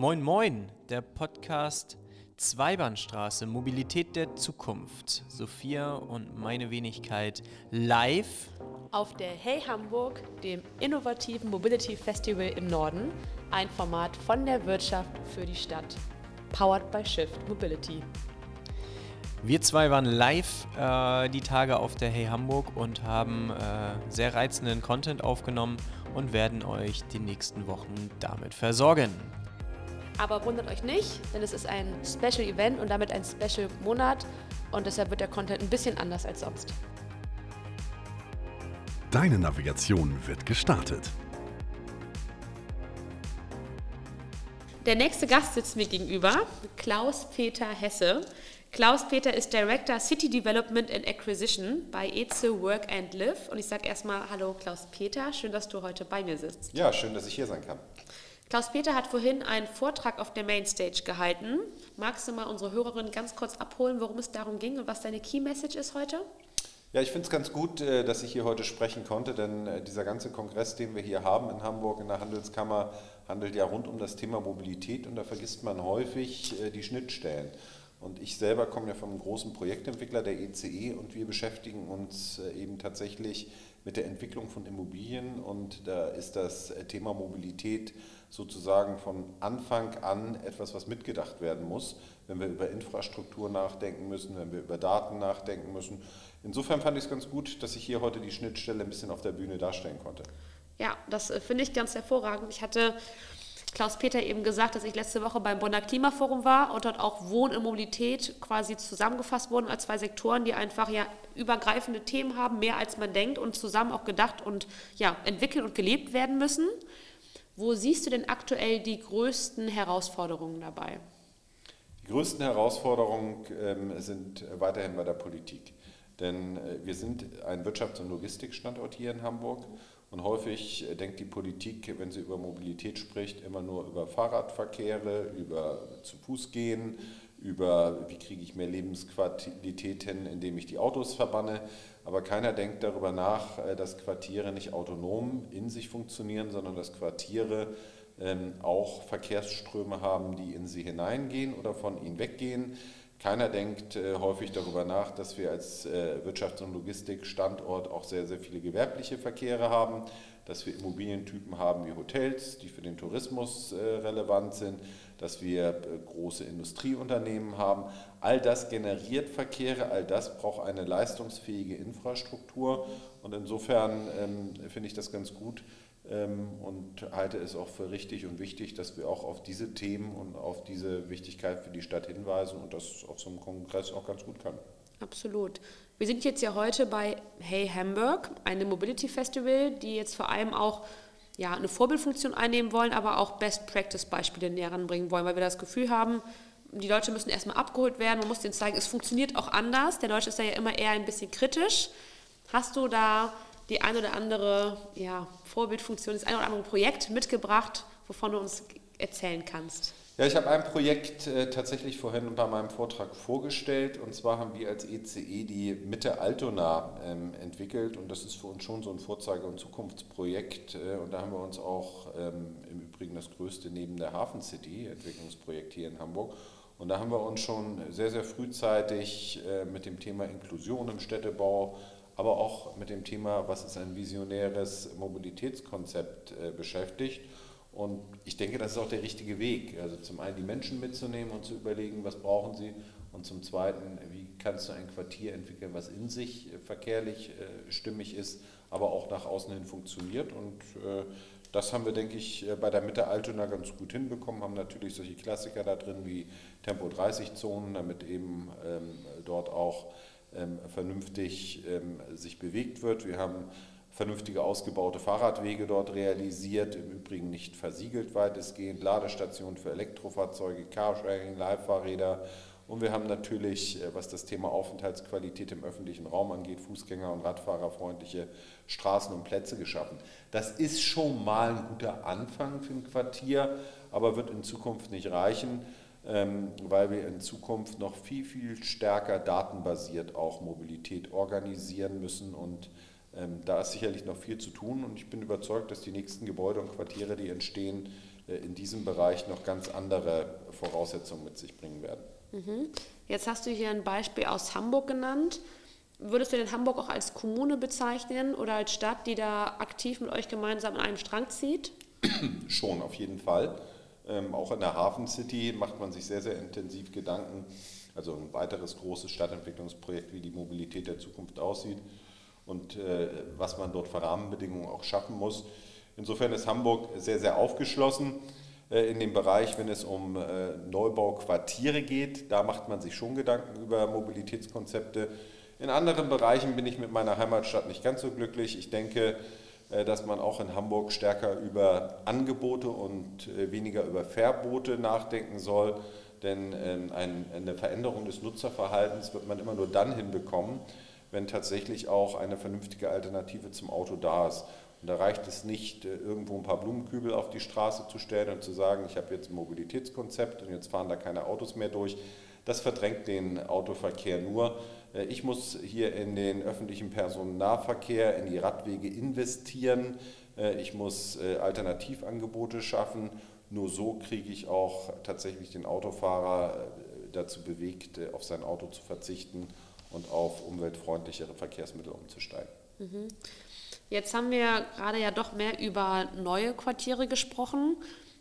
Moin Moin, der Podcast Zweibahnstraße, Mobilität der Zukunft. Sophia und meine Wenigkeit live auf der Hey Hamburg, dem innovativen Mobility Festival im Norden, ein Format von der Wirtschaft für die Stadt. Powered by Shift Mobility. Wir zwei waren live äh, die Tage auf der Hey Hamburg und haben äh, sehr reizenden Content aufgenommen und werden euch die nächsten Wochen damit versorgen. Aber wundert euch nicht, denn es ist ein Special Event und damit ein Special Monat und deshalb wird der Content ein bisschen anders als sonst. Deine Navigation wird gestartet. Der nächste Gast sitzt mir gegenüber, Klaus-Peter Hesse. Klaus-Peter ist Director City Development and Acquisition bei EZE Work and Live. Und ich sage erstmal Hallo Klaus-Peter, schön, dass du heute bei mir sitzt. Ja, schön, dass ich hier sein kann. Klaus-Peter hat vorhin einen Vortrag auf der Mainstage gehalten. Magst du mal unsere Hörerinnen ganz kurz abholen, worum es darum ging und was deine Key Message ist heute? Ja, ich finde es ganz gut, äh, dass ich hier heute sprechen konnte, denn äh, dieser ganze Kongress, den wir hier haben in Hamburg in der Handelskammer, handelt ja rund um das Thema Mobilität und da vergisst man häufig äh, die Schnittstellen. Und ich selber komme ja vom großen Projektentwickler der ECE e und wir beschäftigen uns eben tatsächlich mit der Entwicklung von Immobilien und da ist das Thema Mobilität sozusagen von Anfang an etwas, was mitgedacht werden muss, wenn wir über Infrastruktur nachdenken müssen, wenn wir über Daten nachdenken müssen. Insofern fand ich es ganz gut, dass ich hier heute die Schnittstelle ein bisschen auf der Bühne darstellen konnte. Ja, das äh, finde ich ganz hervorragend. Ich hatte Klaus-Peter eben gesagt, dass ich letzte Woche beim Bonner Klimaforum war und dort auch Wohn und Mobilität quasi zusammengefasst wurden als zwei Sektoren, die einfach ja übergreifende Themen haben, mehr als man denkt und zusammen auch gedacht und ja, entwickelt und gelebt werden müssen. Wo siehst du denn aktuell die größten Herausforderungen dabei? Die größten Herausforderungen ähm, sind weiterhin bei der Politik. Denn äh, wir sind ein Wirtschafts- und Logistikstandort hier in Hamburg und häufig denkt die Politik, wenn sie über Mobilität spricht, immer nur über Fahrradverkehre, über zu Fuß gehen, über wie kriege ich mehr Lebensqualität hin, indem ich die Autos verbanne. Aber keiner denkt darüber nach, äh, dass Quartiere nicht autonom in sich funktionieren, sondern dass Quartiere ähm, auch Verkehrsströme haben, die in sie hineingehen oder von ihnen weggehen. Keiner denkt äh, häufig darüber nach, dass wir als äh, Wirtschafts- und Logistikstandort auch sehr, sehr viele gewerbliche Verkehre haben, dass wir Immobilientypen haben wie Hotels, die für den Tourismus relevant sind, dass wir äh, große Industrieunternehmen haben. All das generiert Verkehre, all das braucht eine leistungsfähige Infrastruktur und insofern ähm, finde ich das ganz gut und halte es auch für richtig und wichtig, dass wir auch auf diese Themen und auf diese Wichtigkeit für die Stadt hinweisen und das auf so einem Kongress auch ganz gut kann. Absolut. Wir sind jetzt ja heute bei Hey Hamburg, einem Mobility Festival, die jetzt vor allem auch ja, eine Vorbildfunktion einnehmen wollen, aber auch Best-Practice-Beispiele näher ranbringen wollen, weil wir das Gefühl haben, die Deutschen müssen erstmal abgeholt werden, man muss denen zeigen, es funktioniert auch anders. Der Deutsche ist da ja immer eher ein bisschen kritisch. Hast du da die ein oder andere ja, Vorbildfunktion, das ein oder andere Projekt mitgebracht, wovon du uns erzählen kannst? Ja, ich habe ein Projekt äh, tatsächlich vorhin bei meinem Vortrag vorgestellt. Und zwar haben wir als ECE e die Mitte Altona ähm, entwickelt. Und das ist für uns schon so ein Vorzeige- und Zukunftsprojekt. Äh, und da haben wir uns auch ähm, im Übrigen das größte neben der Hafen City Entwicklungsprojekt hier in Hamburg. Und da haben wir uns schon sehr, sehr frühzeitig äh, mit dem Thema Inklusion im Städtebau, aber auch mit dem Thema, was ist ein visionäres Mobilitätskonzept äh, beschäftigt. Und ich denke, das ist auch der richtige Weg. Also zum einen die Menschen mitzunehmen und zu überlegen, was brauchen sie. Und zum zweiten, wie kannst du ein Quartier entwickeln, was in sich äh, verkehrlich äh, stimmig ist, aber auch nach außen hin funktioniert. Und das haben wir, denke ich, bei der Mitte Altona ganz gut hinbekommen, haben natürlich solche Klassiker da drin wie Tempo-30-Zonen, damit eben ähm, dort auch vernünftig ähm, sich bewegt wird. Wir haben vernünftige ausgebaute Fahrradwege dort realisiert, im Übrigen nicht versiegelt weitestgehend, Ladestationen für Elektrofahrzeuge, Carsharing, Leihfahrräder und wir haben natürlich, äh, was das Thema Aufenthaltsqualität im öffentlichen Raum angeht, Fußgänger- und Radfahrerfreundliche Straßen und Plätze geschaffen. Das ist schon mal ein guter Anfang für ein Quartier, aber wird in Zukunft nicht reichen, ähm, weil wir in Zukunft noch viel, viel stärker datenbasiert auch Mobilität organisieren müssen und ähm, da ist sicherlich noch viel zu tun und ich bin überzeugt, dass die nächsten Gebäude und Quartiere, die entstehen, äh, in diesem Bereich noch ganz andere Voraussetzungen mit sich bringen werden. Mhm. Jetzt hast du hier ein Beispiel aus Hamburg genannt. Würdest du denn Hamburg auch als Kommune bezeichnen oder als Stadt, die da aktiv mit euch gemeinsam an einem Strang zieht? Schon, auf jeden Fall. Ähm, auch in der Hafen City macht man sich sehr, sehr intensiv Gedanken. Also ein weiteres großes Stadtentwicklungsprojekt, wie die Mobilität der Zukunft aussieht und äh, was man dort für Rahmenbedingungen auch schaffen muss. Insofern ist Hamburg sehr, sehr aufgeschlossen äh, in dem Bereich, wenn es um äh, Neubauquartiere geht. Da macht man sich schon Gedanken über Mobilitätskonzepte. In anderen Bereichen bin ich mit meiner Heimatstadt nicht ganz so glücklich. Ich denke, dass man auch in Hamburg stärker über Angebote und äh, weniger über Verbote nachdenken soll. Denn ähm, eine Veränderung des Nutzerverhaltens wird man immer nur dann hinbekommen, wenn tatsächlich auch eine vernünftige Alternative zum Auto da ist. Und da reicht es nicht, äh, irgendwo ein paar Blumenkübel auf die Straße zu stellen und zu sagen, ich habe jetzt ein Mobilitätskonzept und jetzt fahren da keine Autos mehr durch. Das verdrängt den Autoverkehr nur. Äh, ich muss hier in den öffentlichen Personennahverkehr, in die Radwege investieren. Äh, ich muss Alternativangebote schaffen. Nur so kriege ich auch tatsächlich den Autofahrer dazu bewegt, auf sein Auto zu verzichten und auf umweltfreundlichere Verkehrsmittel umzusteigen. Mhm. Jetzt haben wir gerade ja doch mehr über neue Quartiere gesprochen.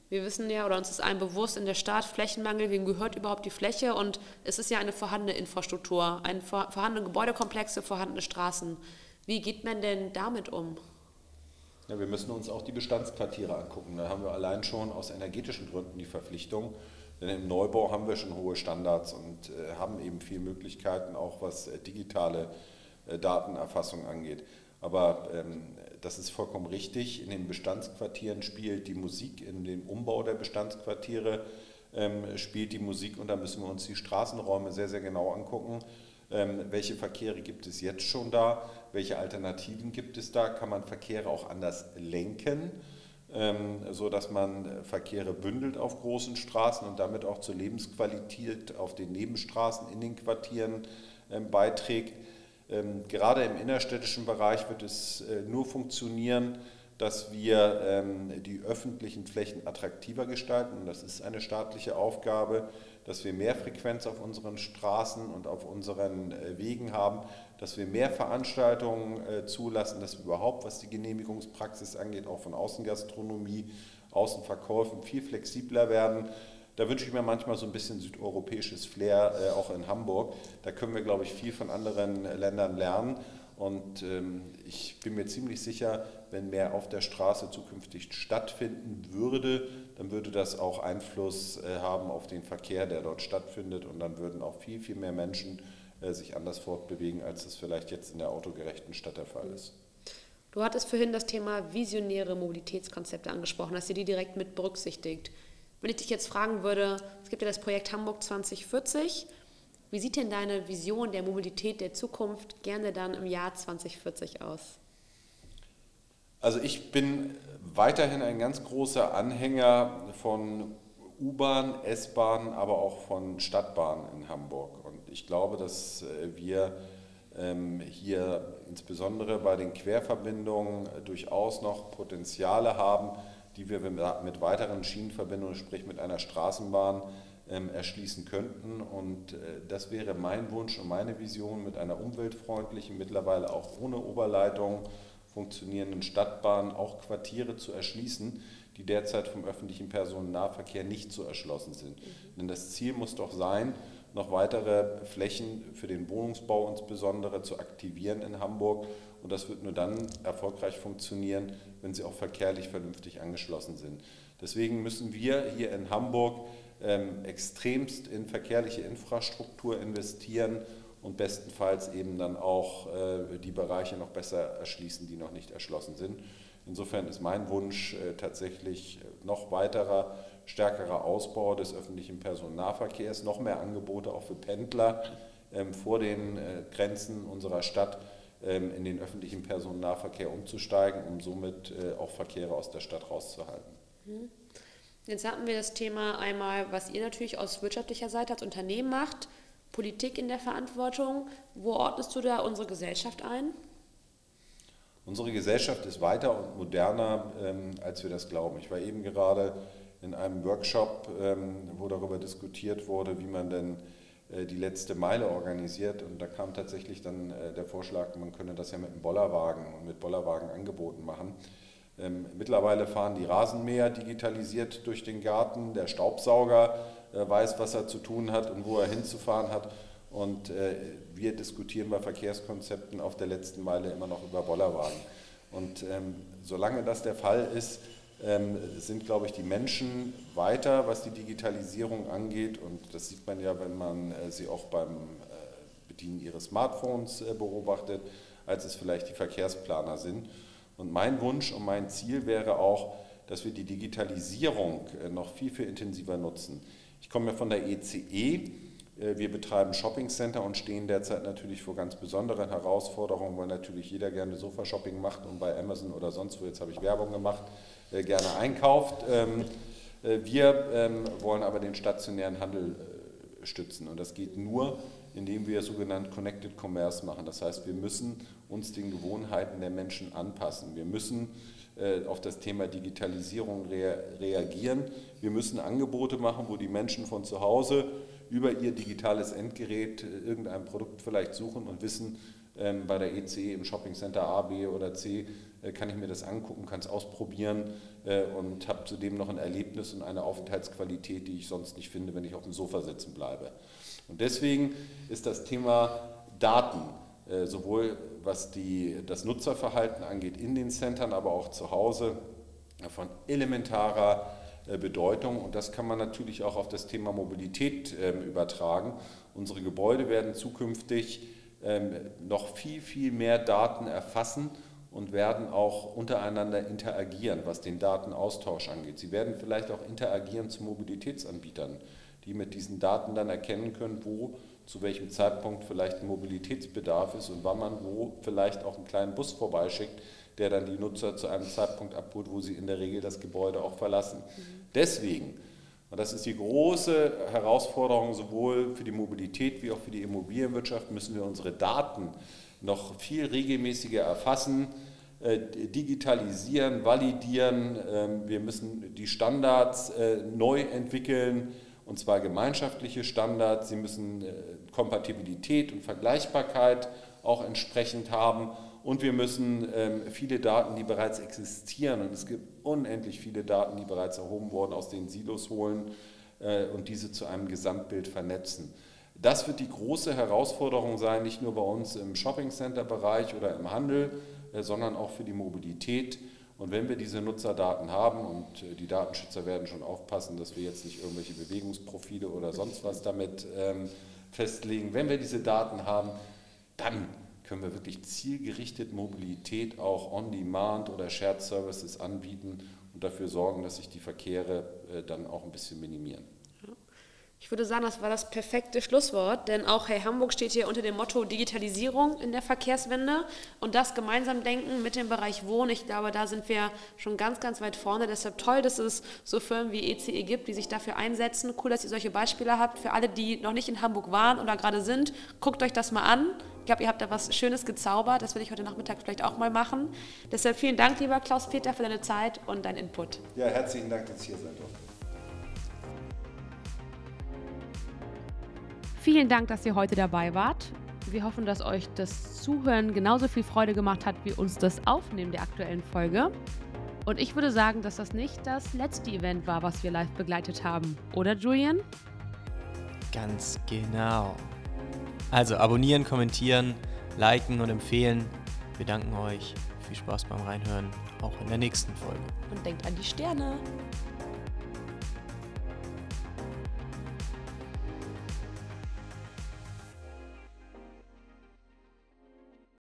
Wir wissen ja, oder uns ist allen bewusst, in der Stadt Flächenmangel, wem gehört überhaupt die Fläche? Und es ist ja eine vorhandene Infrastruktur, ein vorhandene Gebäudekomplexe, vorhandene Straßen. Wie geht man denn damit um? Ja, wir müssen uns auch die Bestandsquartiere angucken. Da haben wir allein schon aus energetischen Gründen die Verpflichtung. Denn im Neubau haben wir schon hohe Standards und äh, haben eben viele Möglichkeiten, auch was äh, digitale äh, Datenerfassung angeht. Aber ähm, das ist vollkommen richtig. In den Bestandsquartieren spielt die Musik, in dem Umbau der Bestandsquartiere ähm, spielt die Musik und da müssen wir uns die Straßenräume sehr, sehr genau angucken. Ähm, welche Verkehre gibt es jetzt schon da? Welche Alternativen gibt es da? Kann man Verkehre auch anders lenken? Ähm, so dass man Verkehre bündelt auf großen Straßen und damit auch zur Lebensqualität auf den Nebenstraßen in den Quartieren ähm, beiträgt. Ähm, gerade im innerstädtischen Bereich wird es äh, nur funktionieren, dass wir ähm, die öffentlichen Flächen attraktiver gestalten. Das ist eine staatliche Aufgabe, dass wir mehr Frequenz auf unseren Straßen und auf unseren äh, Wegen haben, dass wir mehr Veranstaltungen äh, zulassen, dass wir überhaupt, was die Genehmigungspraxis angeht, auch von Außengastronomie, Außenverkäufen viel flexibler werden da wünsche ich mir manchmal so ein bisschen südeuropäisches Flair, äh, auch in Hamburg. Da können wir, glaube ich, viel von anderen Ländern lernen. Und ähm, ich bin mir ziemlich sicher, wenn mehr auf der Straße zukünftig stattfinden würde, dann würde das auch Einfluss äh, haben auf den Verkehr, der dort stattfindet. Und dann würden auch viel, viel mehr Menschen äh, sich anders fortbewegen, als es vielleicht jetzt in der autogerechten Stadt der Fall ist. Du hattest vorhin das Thema visionäre Mobilitätskonzepte angesprochen, dass ihr die direkt mit berücksichtigt. Wenn ich dich jetzt fragen würde, es gibt ja das Projekt Hamburg 2040, wie sieht denn deine Vision der Mobilität der Zukunft gerne dann im Jahr 2040 aus? Also ich bin weiterhin ein ganz großer Anhänger von U-Bahn, S-Bahn, aber auch von Stadtbahn in Hamburg. Und ich glaube, dass äh, wir ähm, hier insbesondere bei den Querverbindungen durchaus noch Potenziale haben, die wir mit weiteren Schienenverbindungen, sprich mit einer Straßenbahn, ähm, erschließen könnten. Und äh, das wäre mein Wunsch und meine Vision mit einer umweltfreundlichen, mittlerweile auch ohne Oberleitung funktionierenden Stadtbahn auch Quartiere zu erschließen, die derzeit vom öffentlichen Personennahverkehr nicht so erschlossen sind. Mhm. Denn das Ziel muss doch sein, noch weitere Flächen für den Wohnungsbau insbesondere zu aktivieren in Hamburg. Und das wird nur dann erfolgreich funktionieren, wenn sie auch verkehrlich vernünftig angeschlossen sind. Deswegen müssen wir hier in Hamburg ähm, extremst in verkehrliche Infrastruktur investieren und bestenfalls eben dann auch äh, die Bereiche noch besser erschließen, die noch nicht erschlossen sind. Insofern ist mein Wunsch äh, tatsächlich noch weiterer, stärkerer Ausbau des öffentlichen Personennahverkehrs, noch mehr Angebote auch für Pendler ähm, vor den äh, Grenzen unserer Stadt ähm, in den öffentlichen Personennahverkehr umzusteigen, um somit äh, auch Verkehre aus der Stadt rauszuhalten. Mhm. Jetzt hatten wir das Thema einmal, was ihr natürlich aus wirtschaftlicher Seite als Unternehmen macht, Politik in der Verantwortung. Wo ordnest du da unsere Gesellschaft ein? Unsere Gesellschaft ist weiter und moderner, ähm, als wir das glauben. Ich war eben gerade in in einem Workshop, ähm, wo darüber diskutiert wurde, wie man denn äh, die letzte Meile organisiert. Und da kam tatsächlich dann äh, der Vorschlag, man könne das ja mit einem Bollerwagen und mit Bollerwagen angeboten machen. Ähm, mittlerweile fahren die Rasenmäher digitalisiert durch den Garten, der Staubsauger äh, weiß, was er zu tun hat und wo er hinzufahren hat. Und wir diskutieren bei Verkehrskonzepten auf der letzten Meile immer noch über Bollerwagen. Und ähm, solange das der Fall ist, ähm, sind, glaube ich, die Menschen weiter, was die Digitalisierung angeht. Und das sieht man ja, wenn man äh, sie auch beim äh, Bedienen ihres Smartphones äh, beobachtet, als es vielleicht die Verkehrsplaner sind. Und mein Wunsch und mein Ziel wäre auch, dass wir die Digitalisierung äh, noch viel, viel intensiver nutzen. Ich komme ja von der ECE. Äh, wir betreiben Shoppingcenter und stehen derzeit natürlich vor ganz besonderen Herausforderungen, weil natürlich jeder gerne Sofa-Shopping macht und bei Amazon oder sonst wo, jetzt habe ich Werbung gemacht, äh, gerne einkauft. Ähm, äh, wir ähm, wollen aber den stationären Handel stützen und das geht nur, indem wir sogenannt Connected Commerce machen. Das heißt, wir müssen uns den Gewohnheiten der Menschen anpassen. Wir müssen auf das Thema Digitalisierung reagieren. Wir müssen Angebote machen, wo die Menschen von zu Hause über ihr digitales Endgerät irgendein Produkt vielleicht suchen und wissen, ähm, bei der EC im Shopping Center A, B oder C äh, kann ich mir das angucken, kann es ausprobieren äh, und habe zudem noch ein Erlebnis und eine Aufenthaltsqualität, die ich sonst nicht finde, wenn ich auf dem Sofa sitzen bleibe. Und deswegen ist das Thema Daten, äh, sowohl was die, das Nutzerverhalten angeht in den Centern, aber auch zu Hause, von elementarer Bedeutung. Und das kann man natürlich auch auf das Thema Mobilität ähm, übertragen. Unsere Gebäude werden zukünftig ähm, noch viel, viel mehr Daten erfassen und werden auch untereinander interagieren, was den Datenaustausch angeht. Sie werden vielleicht auch interagieren zu Mobilitätsanbietern, die mit diesen Daten dann erkennen können, wo zu welchem Zeitpunkt vielleicht ein Mobilitätsbedarf ist und wann man wo vielleicht auch einen kleinen Bus vorbeischickt, der dann die Nutzer zu einem Zeitpunkt abholt, wo sie in der Regel das Gebäude auch verlassen. Mhm. Deswegen, und das ist die große Herausforderung sowohl für die Mobilität wie auch für die Immobilienwirtschaft, müssen wir unsere Daten noch viel regelmäßiger erfassen, äh, digitalisieren, validieren. Ähm, wir müssen die Standards äh, neu entwickeln, und zwar gemeinschaftliche Standards. Sie müssen äh, Kompatibilität und Vergleichbarkeit auch entsprechend haben. Und wir müssen ähm, viele Daten, die bereits existieren, und es gibt unendlich viele Daten, die bereits erhoben wurden, aus den Silos holen und diese zu einem Gesamtbild vernetzen. Das wird die große Herausforderung sein, nicht nur bei uns im Shopping-Center-Bereich oder im Handel, äh, sondern auch für die Mobilität. Und wenn wir diese Nutzerdaten haben, und äh, die Datenschützer werden schon aufpassen, dass wir jetzt nicht irgendwelche Bewegungsprofile oder sonst was damit ähm, festlegen, wenn wir diese Daten haben, dann können wir wirklich zielgerichtet Mobilität auch on-demand oder Shared Services anbieten und dafür sorgen, dass sich die Verkehre äh, dann auch ein bisschen minimieren. Ich würde sagen, das war das perfekte Schlusswort, denn auch Hey Hamburg steht hier unter dem Motto Digitalisierung in der Verkehrswende und das gemeinsam denken mit dem Bereich Wohnen. Ich glaube, da sind wir schon ganz, ganz weit vorne. Deshalb toll, dass es so Firmen wie ECE e gibt, die sich dafür einsetzen. Cool, dass ihr solche Beispiele habt. Für alle, die noch nicht in Hamburg waren oder gerade sind, guckt euch das mal an. Ich glaube, ihr habt da was Schönes gezaubert. Das will ich heute Nachmittag vielleicht auch mal machen. Deshalb vielen Dank, lieber Klaus-Peter, für deine Zeit und deinen Input. Ja, herzlichen Dank, dass ihr hier seid. Vielen Dank, dass ihr heute dabei wart. Wir hoffen, dass euch das Zuhören genauso viel Freude gemacht hat wie uns das Aufnehmen der aktuellen Folge. Und ich würde sagen, dass das nicht das letzte Event war, was wir live begleitet haben. Oder, Julian? Ganz genau. Also abonnieren, kommentieren, liken und empfehlen. Wir danken euch. Viel Spaß beim Reinhören, auch in der nächsten Folge. Und denkt an die Sterne.